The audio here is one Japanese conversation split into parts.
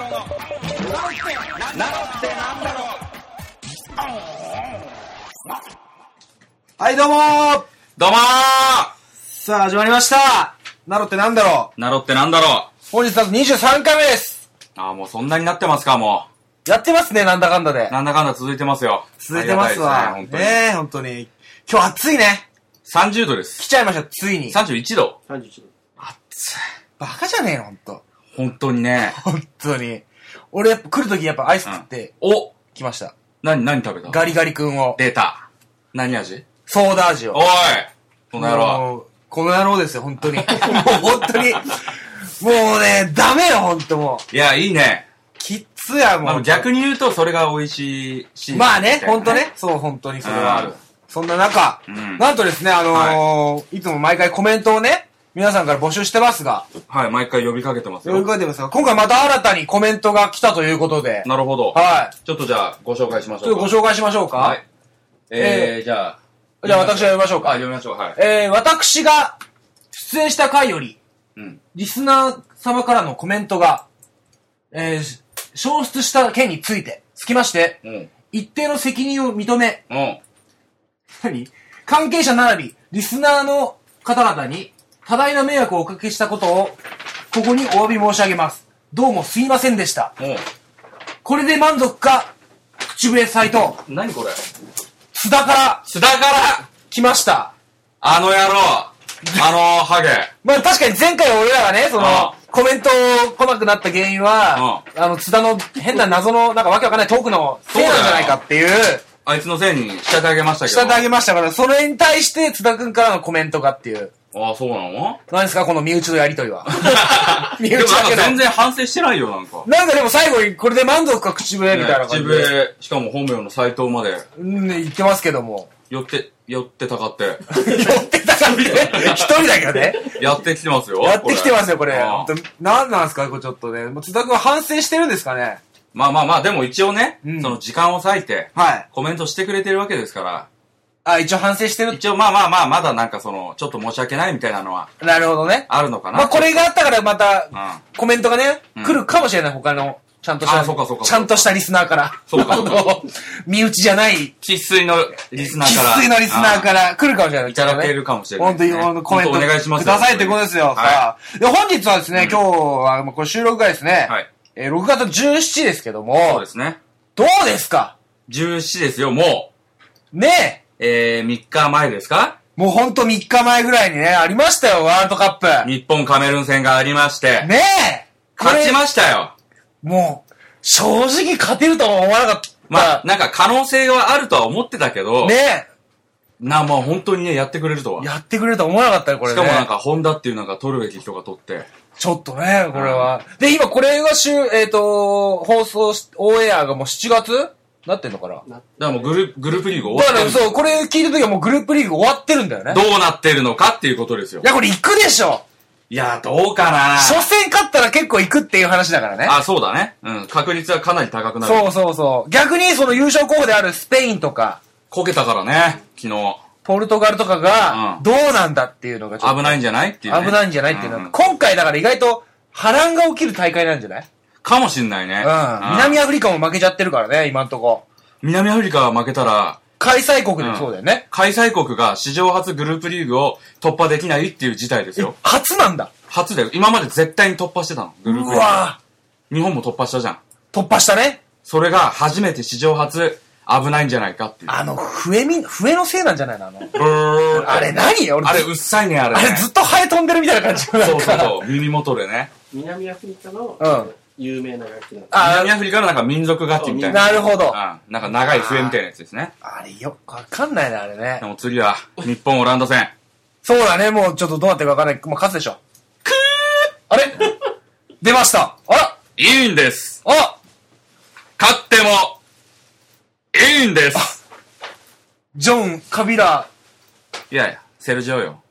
ろうの、ナロってなんだろはい、どうもーどうもーさあ、始まりましたナロってなんだろうナロってなんだろ本日だと23回目ですうあーもうそんなになってますか、もやってますね、なんだかんだでう。。なんだかんだ続いてますよ。続いてますわ。ね、ねえ、本当に。今日暑いね。本当に。30度です。来ちゃいました、ついに。31度。31度。暑い。バカじゃねえの、ほんと。本当にね。本当に。俺やっぱ来るときやっぱアイス食ってお来ました。何、何食べたガリガリ君を。出た。何味？ソーダ味を。おいこの野郎。もうこの野郎ですよ、本当に。もう本当に。もうね、ダメよ、本当もう。いや、いいね。きっつや、もまあう。逆に言うと、それが美味しいし。まあね、本当ね。。そう、本当にそれはあるうん。そんな中、うんなんとですね、あのーい、つも毎回コメントをね、皆さんから募集してますが、はい、毎回呼びかけてます呼びよ。かけてますが、今回また新たにコメントが来たということで、なるほど。はい。ちょっとじゃあ、ご紹介しましちょっょうか。とご紹介しましょうか。はい。えー、じゃあ。じゃあ私が読みましょうあ、か。読みましょう。はい。えー、私が出演した回より、うん。リスナー様からのコメントが、えー、消失した件について、つきまして、うん。一定の責任を認め、うん。何？関係者並び、リスナーの方々に多大な迷惑をおかけしたことを、ここにお詫び申し上げます。どうもすいませんでした。もこれで満足か口笛斎藤、う、何これ？津田から津田から？来ました。あの野郎あのハゲ まあ確かに前回俺らがね、そのあ、コメント来なくなった原因は、あの、津田の変な謎の、なんかわけわかんないトークのせいなんじゃないかっていう、あいつのせいに仕立て上げましたけど。仕立て上げましたから、それに対して津田くんからのコメントがっていう。ああ、そうなの？何ですかこの身内のやりとりは？身 でも内だけど。なんか全然反省してないよ、なんか。なんかでも最後にこれで満足か口笛みたいな感口じで。笛、しかも本名の斎藤まで、うん、ね言ってますけども。寄って、寄ってたかって、寄ってたからね。一人だけどね。やってきてますよ。やってきてますよ、これ。ああ本当なんなんですかこれちょっとね。もう津田くんは反省してるんですかね？まあまあまあ、でも一応ね、うんその時間を割いて、はい。コメントしてくれてるわけですから、あ、一応反省してる。一応まあまあまあ、まだなんかその、ちょっと申し訳ないみたいなのはなるほどね。あるのかな。まあこれがあったからまたうん。コメントがね、うん来るかもしれない。他の、ちゃんとした、ちゃんとしたリスナーから。そうか身内じゃない、生粋のリスナーから。生粋のリスナーから来るかもしれない。いただけるかもしれない本当に、コメントお願いしますくださいってことですよ。はいさあで、本日はですね、今日は、まあこれ収録がですね、はい。えー6月17ですけどそうもで、すね。どうですか？17ですよ、もねう。えー、3日前ですか？え、もうほんと3日前ぐらいにね、ありましたよ、ワールドカップ。日本カメルーン戦がありまして、ねえ勝ちこましたよ。れもう、正直勝てるとは思わなかった。まあ、なんか可能性はあるとは思ってたけど、ねな、まあ本当にね、やってくれるとはえ、。やってくれるとは思わなかったよ、これね。しかもなんか、ホンダっていうなんか取るべき人が取って、ちょっとね、これは。で、今これが週、えっ、と、放送し、オンエアがもう7月なってんのかな？だからもうグルグループリーグ終わってるだからそう、これ聞いた時はもうグループリーグ終わってるんだよね。どうなってるのかっていうことですよい。や、これ行くでしょいや、どうかな初戦勝ったら結構行くっていう話だからね。あ、そうだね。うん。確率はかなり高くなる。そうそうそう。逆にその優勝候補であるスペインとか、こけたからね、昨日。ポルトガルとかがう、んどうなんだっていうのがちょっと危ないんじゃないっていう、ね。危ないんじゃないっていうのは、ん今回だから意外と波乱が起きる大会なんじゃない？かもしんないね。うん。南アフリカも負けちゃってるからね、今んとこ。南アフリカが負けたら、開催国でもそうだよね。開催国が史上初グループリーグを突破できないっていう事態ですよ。初なんだ。初だよ。今まで絶対に突破してたの。グループリーグ。うわ日本も突破したじゃん。突破したね。それが初めて史上初危ないんじゃないかっていう。あの、笛み、笛のせいなんじゃないのあの。あれ何俺あれ、うっさいね、あれ、ね。あれずっとハエ飛んでるみたいな感じそうそうそう。耳元でね。南アフリカのうん有名な楽器なんです。あ南アフリカのなんか民族楽器みたいな。なるほど。うん。なんか長い笛みたいなやつですね。あれよくわかんないな、あれねで。も次は、日本オランダ戦。そうだね、もうちょっとどうなってるかわかんない。もう勝つでしょ。くーあれ？出ました。あらいいんです。あ勝っても、いいんです。ジョン、カビラ。いやいや、セルジオよ。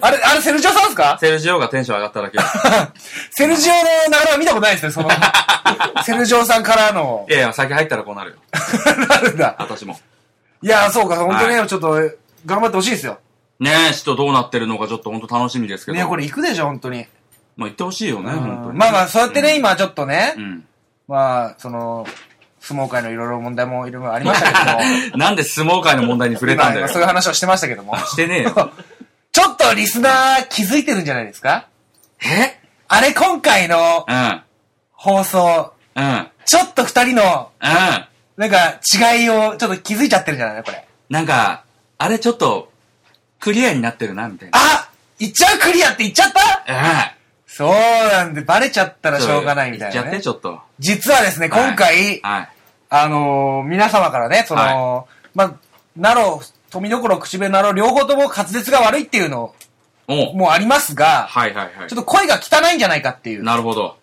あれ、あれセルジオさんですか？セルジオがテンション上がっただけ。セルジオの流れは見たことないですね、その。セルジオさんからのい。やいや、先入ったらこうなるよ。なるんだ。私も。いや、そうか、本当にはね、ちょっと、頑張ってほしいですよ。ねえ、ちょっとどうなってるのかちょっと本当楽しみですけど。ねこれ行くでしょ、本当に。まあ言ってほしいよね、うん本当に。まあまあ、そうやってね、今ちょっとねう、ん。まあ、その、相撲界のいろいろ問題もいろいろありましたけども、なんで相撲界の問題に触れたんだよ。今そういう話をしてましたけども、してねえよ。とリスナー気づいてるんじゃないですか？え？あれ、今回のうん。放送、うん。うん。ちょっと二人の、なんか、違いをちょっと気づいちゃってるんじゃないのこれ。なんか、あれちょっと、クリアになってるな、みたいな。あ言っちゃうクリアって言っちゃった？あそうなんで、バレちゃったらしょうがないみたいな、言っちゃって、ね。ちょっと。実はですね、今回、はい。あのー皆様からね、その、まあ、ナロ、富どころ、口笛ナロ、両方とも滑舌が悪いっていうのもありますが、はいはいはいちょっ。と声が汚いんじゃないかっていう、なるほど。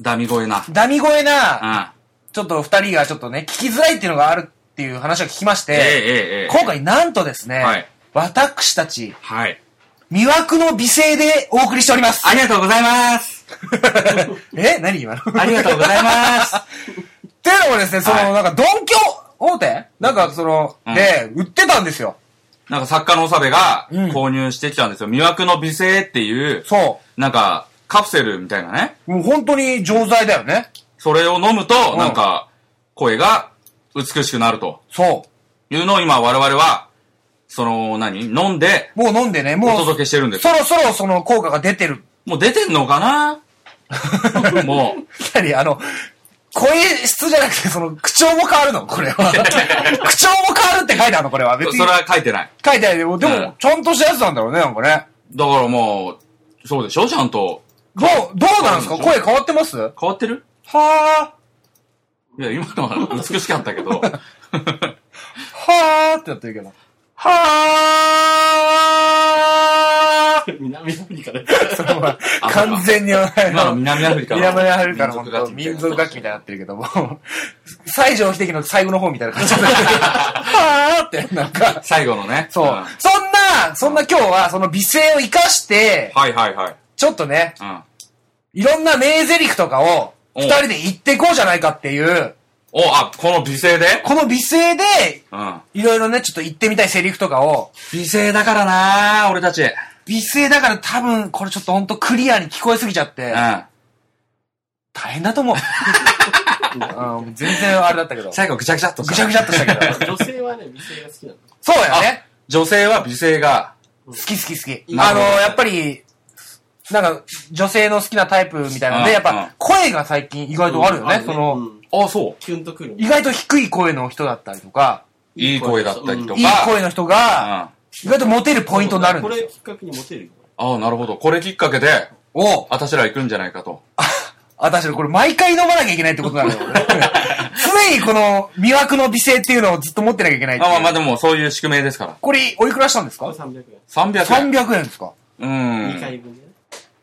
ダミ声な。ダミ声うな、ん。ちょっと二人がちょっとね、聞きづらいっていうのがあるっていう話を聞きまして、えええ。今回なんとですね、はい私たち、はい。魅惑の美声でお送りしております。ありがとうございます。え何今の？ありがとうございます。っていうのもですね、その、はいなんか、ドンキョ大手？なんか、その、うんで、売ってたんですよ。なんか作家のおさべがうん購入してきたんですよ。魅惑の美声っていう、そなんか、カプセルみたいなね。う。もう本当に錠剤だよね。それを飲むうと、んなんか、声が美しくなるとそいうのを今我々は、その、何？飲んでう。もう飲んでね、おもう、届けしてるんですそ。ろそろその効果が出てる。もう出てんのかな？もう。何？あの、声質じゃなくて、その、口調も変わるの？これは。口調も変わるって書いてあるの？これは。別にそれ。は書いてない。書いてあるでも、でうんも、ちゃんとしたやつなんだろうね、なんかね。だからもう、そうでしょ？ちゃんと。どう、どうなんですか？声変わってます？は変わってる？あ、いや、今のは美しかったけど。はあってやってるけど。は南アフリカで。あ完全に、南アフリカ の南アフリカの本当民民族族楽器みたいになってるけども、西城秀樹の最後の方みたいな感じで、はあって、なんか、最後のね。そう。んそんな、そんな今日はその美声を活かして、はいはいはい。ちょっとね、うん。いろんな名台詞とかを、お二人で言っていこうじゃないかっていう、お、あ、この美声で？この美声で、うん。いろいろね、ちょっと言ってみたいセリフとかを、美声だからな俺たち。うん。美声だから多分、これちょっとほんとクリアに聞こえすぎちゃって、大変だと思う。うん、全然あれだったけど。最後ぐちゃぐちゃっとぐちゃぐちゃっとしたけど。女性はね、美声が好きなの。そうやね。女性は美声が、好き好き好き。なるほどあの、やっぱり、なんか、女性の好きなタイプみたいなので、やっうんうんぱ、声が最近意外とあるよね。うんその、うんあ、そキュンとくる。意外と低い声の人だったりとか、う。いい声だったりとか。いい声の人うん。が、あ意外とモテるポイントになるんこですよ。れきっかけにモテるよ。あ、なるほど。これきっかけで、お私ら行くんじゃないかと。あ、確かにこれ毎回飲まなきゃいけないってことなんだよね。常にこの魅惑の美声っていうのをずっと持ってなきゃいけないっていうまあまあまあでもそういう宿命ですから。これ、おいくらしたんですか？これ300円。300円。?300 円ですか？う2ん。回分でね。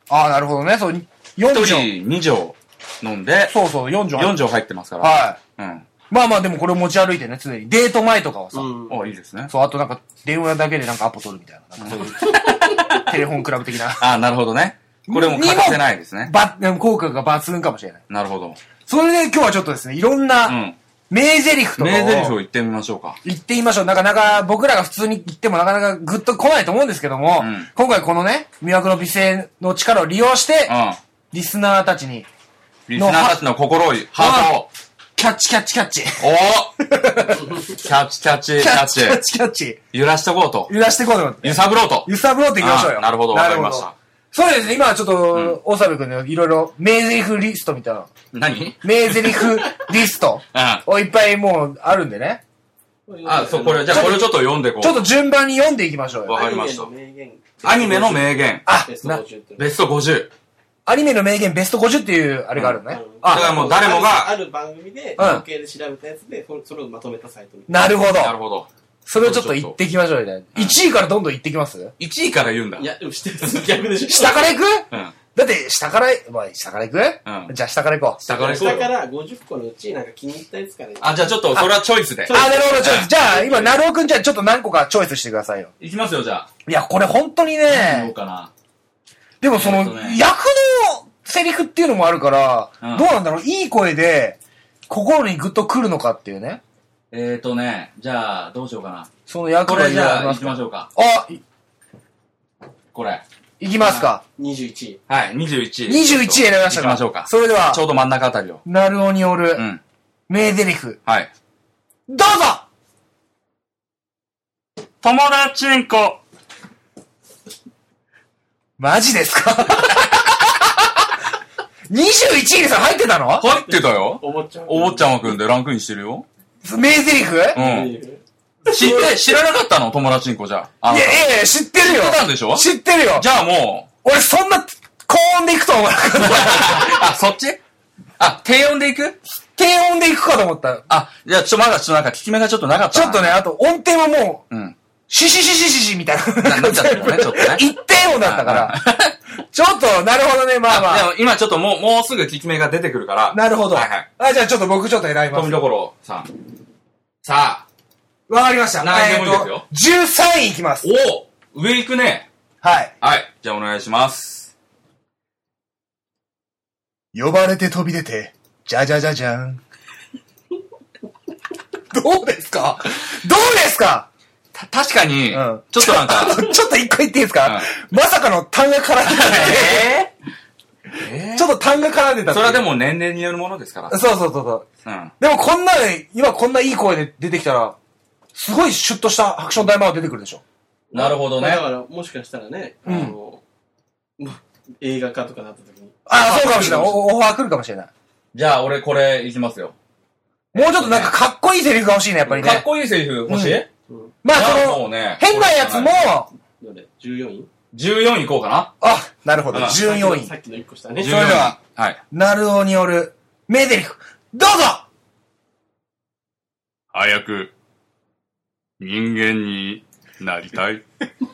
ああ、なるほどね。そう、4一錠。人2錠飲んで、そうそう、4錠。4錠入ってますから。はい。うん。まあまあでもこれを持ち歩いてね、常に。デート前とかはさ、うん。おいいですね。そう、あとなんか電話だけでなんかアポ取るみたいな。なんかそういう、テレフォンクラブ的な。あなるほどね。これも欠かせないですね。ば、でも効果が抜群かもしれない。なるほど。それで今日はちょっとですね、いろんう。なん名台詞とか名台詞をを言ってみましょうか。言ってみましょう。なかなか僕らが普通に言ってもなかなかグッと来ないと思うんですけども、うん今回このね、魅惑の美声の力を利用して、うん。リスナーたちに、リスナーたちの心を、ハートを。キャッチキャッチキャッチ。おキャッチキャッチキャッチキャッチ。チキャッチ。揺らしてこうと。揺らしていこうと思って。揺さぶろうと。揺さぶろうっていきましょうよ。あなるほどわかりましたそうですね、今はちょっと、大沢君のいろいろ名台詞リストみたいな。何？名台詞リスト うん。をいっぱいもうあるんでね。あ、そう、これ、じゃあこれちょっと読んでこう。ちょっと順番に読んでいきましょうよ。わかりましたアニメの名言。アニメの名言。あベス、トな、50ってベスト50。アニメの名言ベスト50っていうあれがあるのね。うんだからもう誰もがある番組で、うん統計で調べたやつで、それそれをまとめたサイトみたいなるほど。なるほど。それをちょっと言っていきましょうよね。1位からどんどん言っていきます？1位から言うんだ。な。いや、でも知ってる。逆でしょ。下から行く？うん。だって、下から、まあ、下から行く？うんじゃあ下から行こう。下から行こうよ。下から50個のうち、なんか気に入ったやつから。あ、じゃあちょっと、それはチョイスであ、なるほど、ちょっと、じゃあ、今、なるおくんじゃあちょっと何個かチョイスしてくださいよ。いきますよ、じゃあ。いや、これ本当にどうね、かな。でもその、役のセリフっていうのもあるから、うんどうなんだろう、いい声で、心にグッと来るのかっていうね。えーとね、じゃあ、どうしようかな。その役こがいろいろあれじゃあ、行きましょうか。あ、いこれ。いきますか。21位。はい、21。21選びましたか。行きましょうか。それではちょ、うど真ん中あたりを。なるおによるう、ん。名台詞。はい。どうぞ友達んこ。マジですか ?21 位にさ、入ってたの？入ってたよ。お坊ちゃん。お坊ちゃまくんでランクインしてるよ。名台詞？いうやん。知って、知らなかったの？友達んこじゃあ。あいやいや、知ってるよ知ってたんでしょ？知ってるよじゃあもう、俺そんな高音で行くと思わなかった。あ、そっち？あ、低音でいく？低音で行くかと思った。あ、じゃあちょ、まだちょっとなんか効き目がちょっとなかったな。ちょっとね、あと音程はもう、うん。シシシシシシみたいな。なっちゃったよね ちょっとね一定音だったから。ちょっと、なるほどね、まあまあ。でも今ちょっともう、もうすぐ効き目が出てくるから。なるほど。はいはい。あ、じゃあちょっと僕ちょっと選びます。富所さん。さあ、わかりました。何でもいいですよえーと13位いきます。おお上行くね。はい。はい。じゃあお願いします。呼ばれて飛び出て、じゃじゃじゃじゃん。どうですか？どうですか？た、確かに、うんちょっとなんか、ちょっと一個言っていいですか、まさかの単が絡んでたえね。ちょっと単が絡んでたそれはでも年齢によるものですから。そうそうそうそう。うん。でもこんなね、今こんないい声で出てきたら、すごいシュッとしたアクション大魔王出てくるでしょ？なるほどねまあだから、もしかしたらね、あうんの、ま映画化とかなった時に。ああ、そうかもしれない。おオファー来るかもしれない。じゃあ俺これいきますよ。もうちょっとなんかかっこいいセリフが欲しいね、やっぱりね。かっこいいセリフ欲しい？まあその、ね。変なやつも、どれ ?14 位14位いこうかな。あ、なるほど。うん14位さ。っきの1個下ね。それでは、14位。はい。ナルオによる名台詞。どうぞ早く、人間になりたい。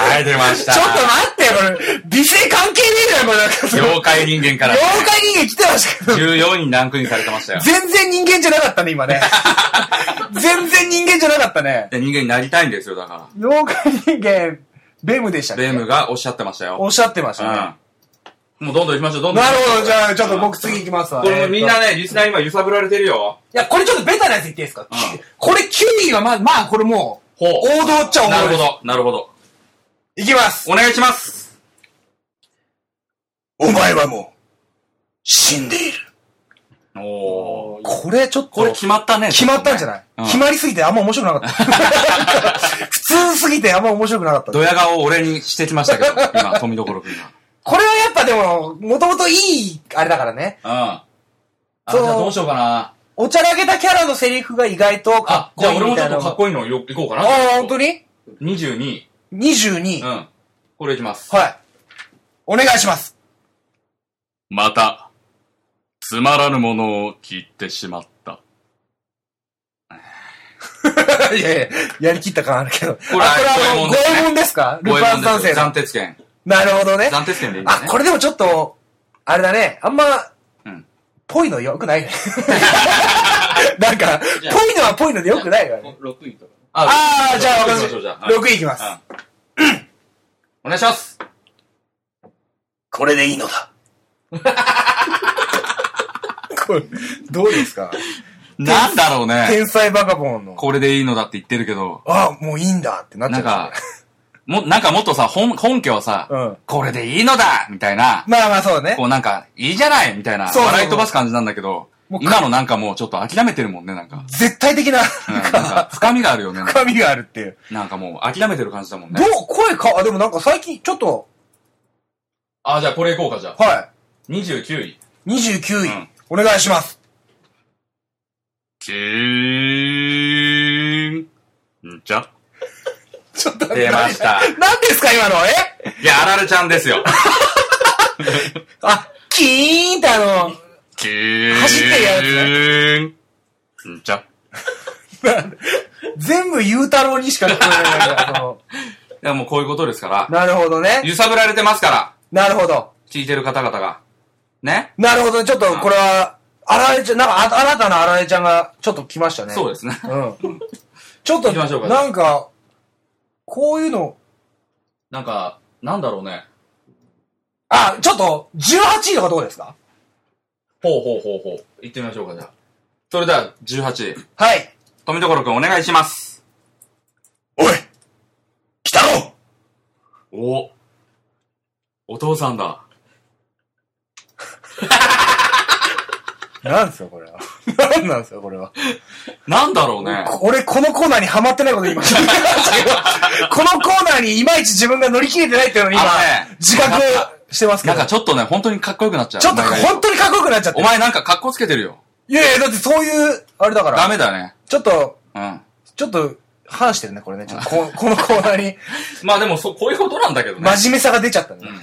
はい、出ました。ちょっと待ってよ、これ。美声関係ねえじゃん、これ。なんかその妖怪人間から、妖怪人間来てましたけど。14位にランクインされてましたよ。全然人間じゃなかったね、今ね。全然人間じゃなかったね。で人間になりたいんですよ、だか妖怪人間、ベムでしたら。ね。ベームがおっしゃってましたよ。おっしゃってましたね。うん。もうどんどん行きましょう、どんどん。なるほど、じゃあ、ちょっと僕次行きますわ。これもみんなね、リスナー今揺さぶられてるよ。いや、これちょっとベタなやつ言っていいですか、んこれ9位はまあ、まあ、これもほうう、王道っちゃ王道。なるほど、なるほど。いきます。お願いします。お前はもう、死んでいる。おー。これちょっと、これ決まったね。決まったんじゃない、うん決まりすぎてあんま面白くなかった。普通すぎてあんま面白くなかった。ドヤ顔を俺にしてきましたけど、今、富所君これはやっぱでも、もともといい、あれだからね。が。うん。あ、じそうゃあどうしようかな。おちゃらけたキャラのセリフが意外とかっ、あじゃあこいいみたいな俺もちょっとかっこいいのよいこうかな。ああ、本当に？22位。?22、うん。これいきます。はい。お願いします。また、つまらぬものを聞いてしまった。いやいや、やりきった感あるけど。これあ、これあの、五右衛門ですか？ルごパン三世暫の。定権。なるほどね。暫定権でいいんだあ、ね。これでもちょっと、あれだね。あんま、うんぽいのよくないね。なんか、ぽいのはぽいのでよくないよね。6位とか。ああ、じゃあ、私、ましょうじゃあ6位いきます。うんお願いします。これでいいのだ。これ、どうですか？なんだろうね。天才バカボンの。これでいいのだって言ってるけど、あもういいんだってなっちゃなんかうんです、も、なんかもっとさ、本、本家はさ。これでいいのだみたいな、まあまあそうねこ。うなんか、いいじゃないみたいな、そうそうそう笑い飛ばす感じなんだけども、う今のなんかもうちょっと諦めてるもんね、なんか。絶対的な、うん、なんか、深みがあるよね。深みがあるっていう。なんかもう諦めてる感じだもんねど。う、声か、あ、でもなんか最近、ちょっと、あ、じゃあこれいこうか、じゃあ。は29位。い。29位、うんお願いします。キーン。ん？じゃ？ちょっと出ました。何ですか今の？え？いや、あられちゃんですよ。あ、キーンってあの、キーン。走ってるやつね。んじゃ。全部ゆうたろうにしか聞こえないからその。いや、もうこういうことですから。なるほどね。揺さぶられてますから。なるほど。聞いてる方々が。ねなるほど。ちょっとこれは、あられちゃん、なんかあ、あなたのあられちゃんがちょっと来ましたね。そうですね。うん。ちょっと、行きましょうかなんか、こういうの、なんか、なんだろうね。あ、ちょっと、18位とかどうですか？ほうほうほうほう。行ってみましょうか、じゃあ。それでは、18位。はい。富所くんお願いします。おい、来たろお、お父さんだ。なんですか、これは。なんなんですか、これは。なんだろうね。俺、このコーナーにハマってないこと今聞いてましたけど、このコーナーにいまいち自分が乗り切れてないっていうのに今あのね、自覚してますけど。なんかちょっとね、本当にかっこよくなっちゃう。ちょっと本当にかっこよくなっちゃってお。前なんか格好つけてるよ。いやいや、だってそういう、あれだから。ダメだよね。ちょっと、うん。ちょっと、反してるね、これね。ちょっとここのコーナーに、まあでも、そ、こういうことなんだけどね。真面目さが出ちゃったね。うん。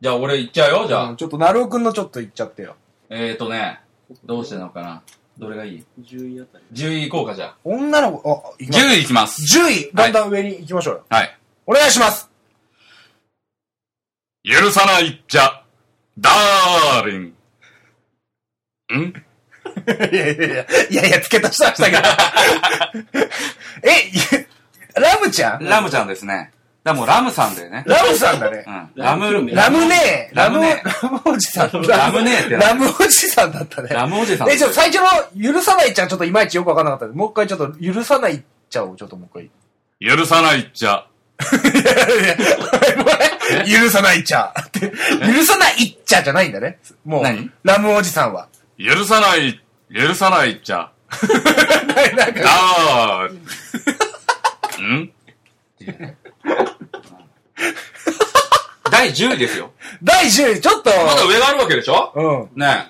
じゃあ俺行っちゃうよ、じゃあ。うんちょっと、なるおくんのちょっと言っちゃってよ。えーとね、どうしてなのかな。どれがいい？10位あたり。?10 位行こうか、じゃ女の子、あ、あ。いきます10位行きます。10位、だんだん上に行きましょうよ。はい。お願いします。許さないっちゃ、ダーリン。ん？いやいやいや、いやいや、付け足したしたけど。え、いラムちゃん？ラムちゃんですね。だもうラムさんだよね。ラムさんだねう。ん。ラム、ラムネー。ラム、ラムネラムおじさん。ラムネーってラムおじさんだったね。ラムおじさん。え、ちょ最初の許さないっちゃんちょっといまいちよくわかんなかったんでもう一回ちょっと許さないっちゃをちょっともう一回。許さないっちゃ、許さないっちゃ。っ て許さないっちゃじゃないんだね。もう何、ラムおじさんは。許さない、許さないっちゃ、なんか、ダーリン。ん？第10位ですよ。第10位、ちょっと、まだ上があるわけでしょ？うん。ね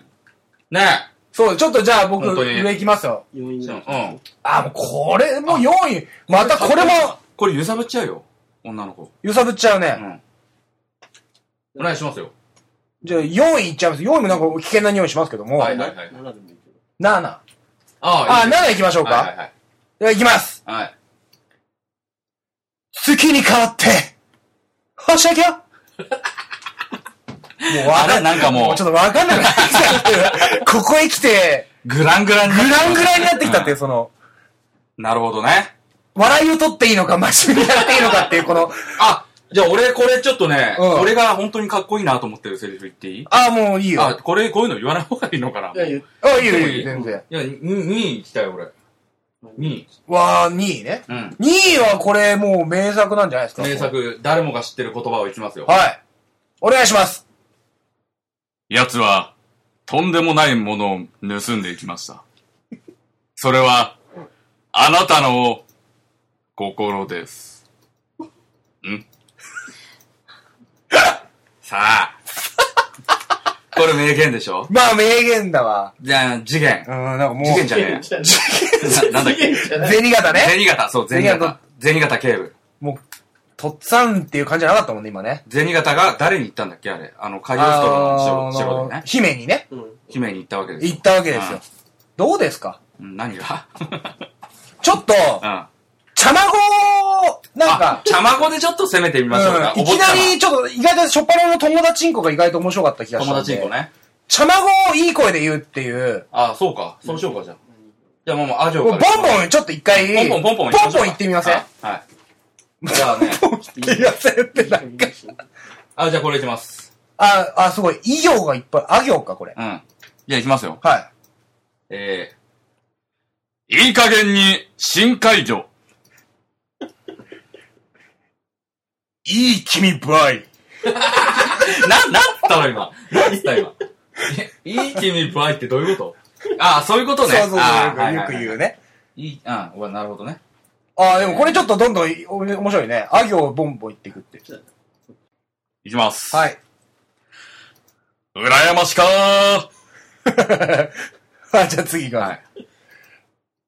え。ねそう、ちょっとじゃあ僕、上行きますよ。4位うん。あ、もうこれ、もう4位。またこれも、これ揺さぶっちゃうよ。女の子。揺さぶっちゃうね。うん。お願いしますよ。じゃあ4位いっちゃいます。4位もなんか危険な匂いしますけども。はいはいはい。7でもいいけ7。ああ、いい7行きましょうか。はいはいはい。では行きます。はい。月に変わって、はしゃぎゃ もうわあれなんかもうちょっとわかんなくなってきたっていう。ここへ来て、グラングランにグラングランになってきたっていう、うその、んなるほどね。笑いを取っていいのか、真面目にやっていいのかっていう、この、あ、じゃあ俺これちょっとね、うん俺が本当にかっこいいなと思ってるセリフ言っていい？あ、もういいあ、よ。これ、こういうの言わない方がいいのかな？ど。いや、言うあ、いいよ、いいよ、全然。いや、2位行きたい俺。2位。わー、2位ね。うん。2位はこれもう名作なんじゃないですか？名。作、誰もが知ってる言葉をいきますよ。はい。お願いします。奴は、とんでもないものを盗んでいきました。それは、あなたの心です。ん？さあ。これ名言でしょ？まあ、名言だわ。じゃあ、次元う。ん、なんかもう、次元じゃねえ。ななんだっけ？銭形ね。銭形、そう、銭銭形形。銭形警部。もう、とっつぁんっていう感じじゃなかったもんね、今ね。銭形が誰に言ったんだっけあれ？あの、カリオストロの城城でね。姫にね、うん。姫に行ったわけですよ。行ったわけですよ。どうですか？うん。何が？ちょっと、なんあか、、ごでちょっと攻めてみましょうか。うんいきなり、ちょっと、意外と、しょっぱなの友達んこが意外と面白かった気がしたん友で。達んこね。茶まごをいい声で言うっていう、あ、そうか。そうしようか、じゃあ。じゃあもう、もう、アジョボン。ボンちょっと一回、ポンポンポンポンポンポン言ってみません？あはい。じゃあね。言ってみませんってなんか。あ、じゃあこれいきます。あ、あ、すごい。医行がいっぱい。あ行か、これ。うん。じゃあいきますよ。はい。えー、いい加減に深海魚。いい君バイ。な、なんつったの今。なんつった今。えいい君ブアイってどういうこと？あ、そういうことね。そうそうそう、あよくよく言う。ね。いい、うん、なるほどね。あ、でもこれちょっとどんどんお面白いね。あ行をボンボン言っていくって。いきます。はい。羨ましかー。あ、じゃあ次が。はい。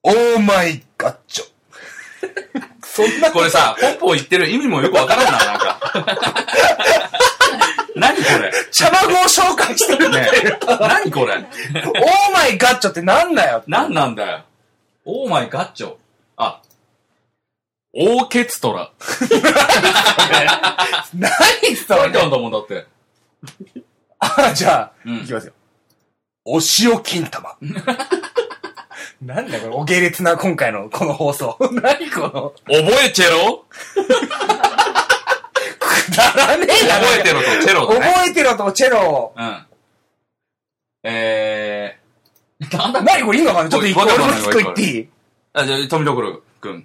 オーマイガッチョ。そんなこれさ、ポンポン言ってる意味もよくわからんな、なんか。何これ？茶まごを紹介してるね。何これ？オーマイガッチョってなんだよ。何なんだよ。オーマイガッチョ。あ、オーケツトラ。何それ書いてあるんだもんだって。あ、じゃあ、うんいきますよ。お塩金玉。なんだこれ、お下劣な今回のこの放送。何この、覚えチェロくだらねえな。覚えてろとチェロだね。覚えてろとチェロ。うん。えー、なんだ何これ意味わかんない。ちょっと一個、一個言っていい？あ、じゃあ、富所くん。い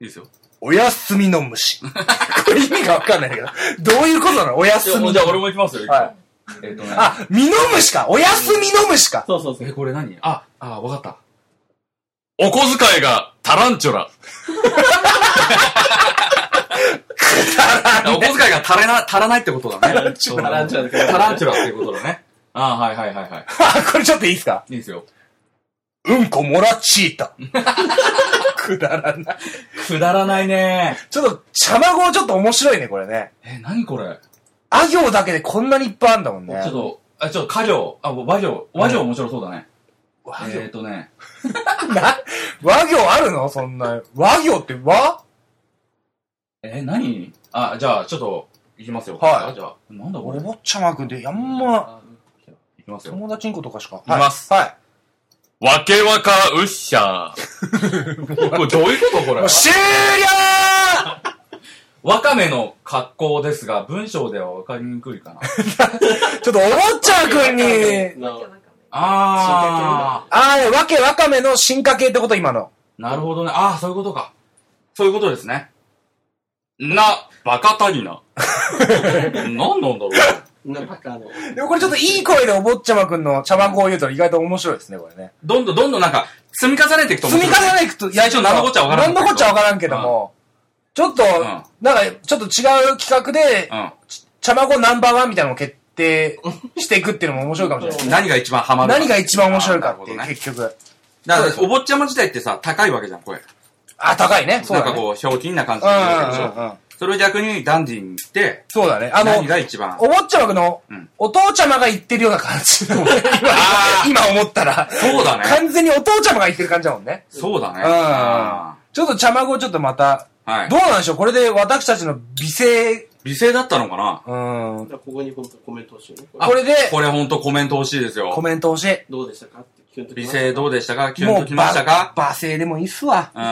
いですよ。お休みの虫。これ意味がわかんないんだけど。どういうことなの？お休みのじゃあ俺も行きますよ。はいえっとね。あ、ミノムシかお休みの虫かそうそうそう。え、これ何？あ、あ、わかった。お小遣いがタランチュラ。お小遣いが足れな、足らないってことだね。タランチュラタランチュラだからタランチュラっていうことだね。あはいはいはいはい。あ、これちょっといいですか？いいですよ。うんこもらチータ。くだらない。くだらないねちょっと、茶まごちょっと面白いね、これね。え、何これ？あ行だけでこんなにいっぱいあるんだもんね。ちょっと、あ、ちょっと家行、あ、和行、和行面白そうだね。和えーとね、行、な、和行あるの？そんな。和行って和？えー、何？あ、じゃあ、ちょっと、いきますよ。はいじゃあ、なんだこおれ？い坊ちゃまくんって、あんま、きますよ。友達んことかしか。いきますはい。わけわかうっしゃー。これどういうことこれ？終了 わかめの格好ですが、文章ではわかりにくいかな。ちょっとお坊ちゃまくんに、のああー、わけわかめの進化系ってこと今の。ー、なるほどね。あー、そういうことか。そういうことですね。な、バカタニナ。何なんだろう。なバカの。でもこれちょっといい声でお坊ちゃまくんの茶番語を言うと意外と面白いですね、これね。どんどんどんどんなんか、積み重ねていくと積み重ねねていくと、い最初何のこっちゃわからん何のこっちゃわからんけども、ちょっと、んなんか、ちょっと違う企画で、うん。茶まごナンバーワンみたいなのを決定していくっていうのも面白いかもしれないですね。何が一番ハマるか。何が一番面白いかっていう、あーなるほどね結局。だから、お坊ちゃま自体ってさ、高いわけじゃん、これ。あ、高いね。そうだね。なんかこう、ひょうきんな感じうんで言うわけでしょ。うんうんうん。それを逆にダンディーにして、そうだね。あの何、が一番？お坊ちゃまのうん、お父ちゃまが言ってるような感じ今、今思ったら。そうだね。完全にお父ちゃまが言ってる感じだもんね。そうだね。うんあちょっと茶まごちょっとまた、ーはいどう。なんでしょう？これで私たちの美声、美声だったのかな？うん。じゃあここに本当コメント欲しいね。こあこれでこれほんとコメント欲しいですよ。コメント欲しい。どうでしたか？ってキュンとき美声どうでしたか？キュンもう、ときましたか？ば、罵声でもいいっすわ。うん。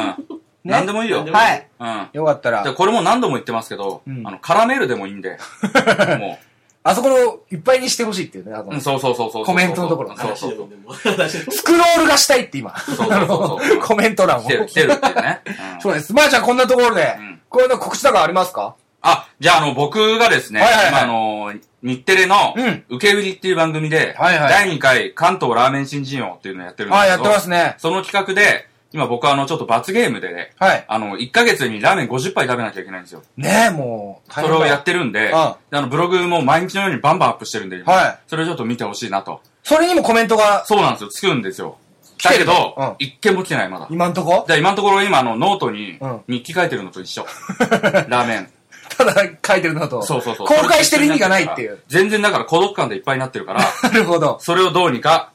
ね何でもいいよ。何でもはい。うん。よかったらで、これも何度も言ってますけど、うんあの、カラメルでもいいんで。もあそこのいっぱいにしてほしいっていうね。あのう、うん、そうそうそうそうそう。コメントのところそうそうそう。話でもでも。話でもスクロールがしたいって今。そうそうそうそう コメント欄を来。てる、来てるっていうね。うんそうです。まあじゃあこんなところでうん、こういうの告知とかありますか？あ、じゃあ、あの、僕がですね、はいはいはい今あの、日テレのうん、受け売りっていう番組で、はいはい第2回関東ラーメン新人王っていうのをやってるんですはい、けど、やってますね。その企画で、今僕はあの、ちょっと罰ゲームでね、はい。あの、1ヶ月にラーメン50杯食べなきゃいけないんですよ。ねえ、もう、それをやってるんで、うんであの、ブログも毎日のようにバンバンアップしてるんで、今はいそれをちょっと見てほしいなと。それにもコメントが、そうなんですよ、つくんですよ。だけど、うん一件も来てない、まだ。今んとこ？じゃあ今のところ今あのノートにうん日記書いてるのと一緒。ラーメン。ただ書いてるのと、そうそうそう。公開してる意味がないっていう。全然だから孤独感でいっぱいになってるから、なるほど。それをどうにか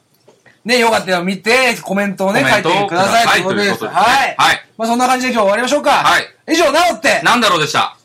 ね、よかったら見て、コメントをね、書いてくださいということです。はい。はい。まあそんな感じで今日終わりましょうか。はい。以上、なおって、なんだろうでした。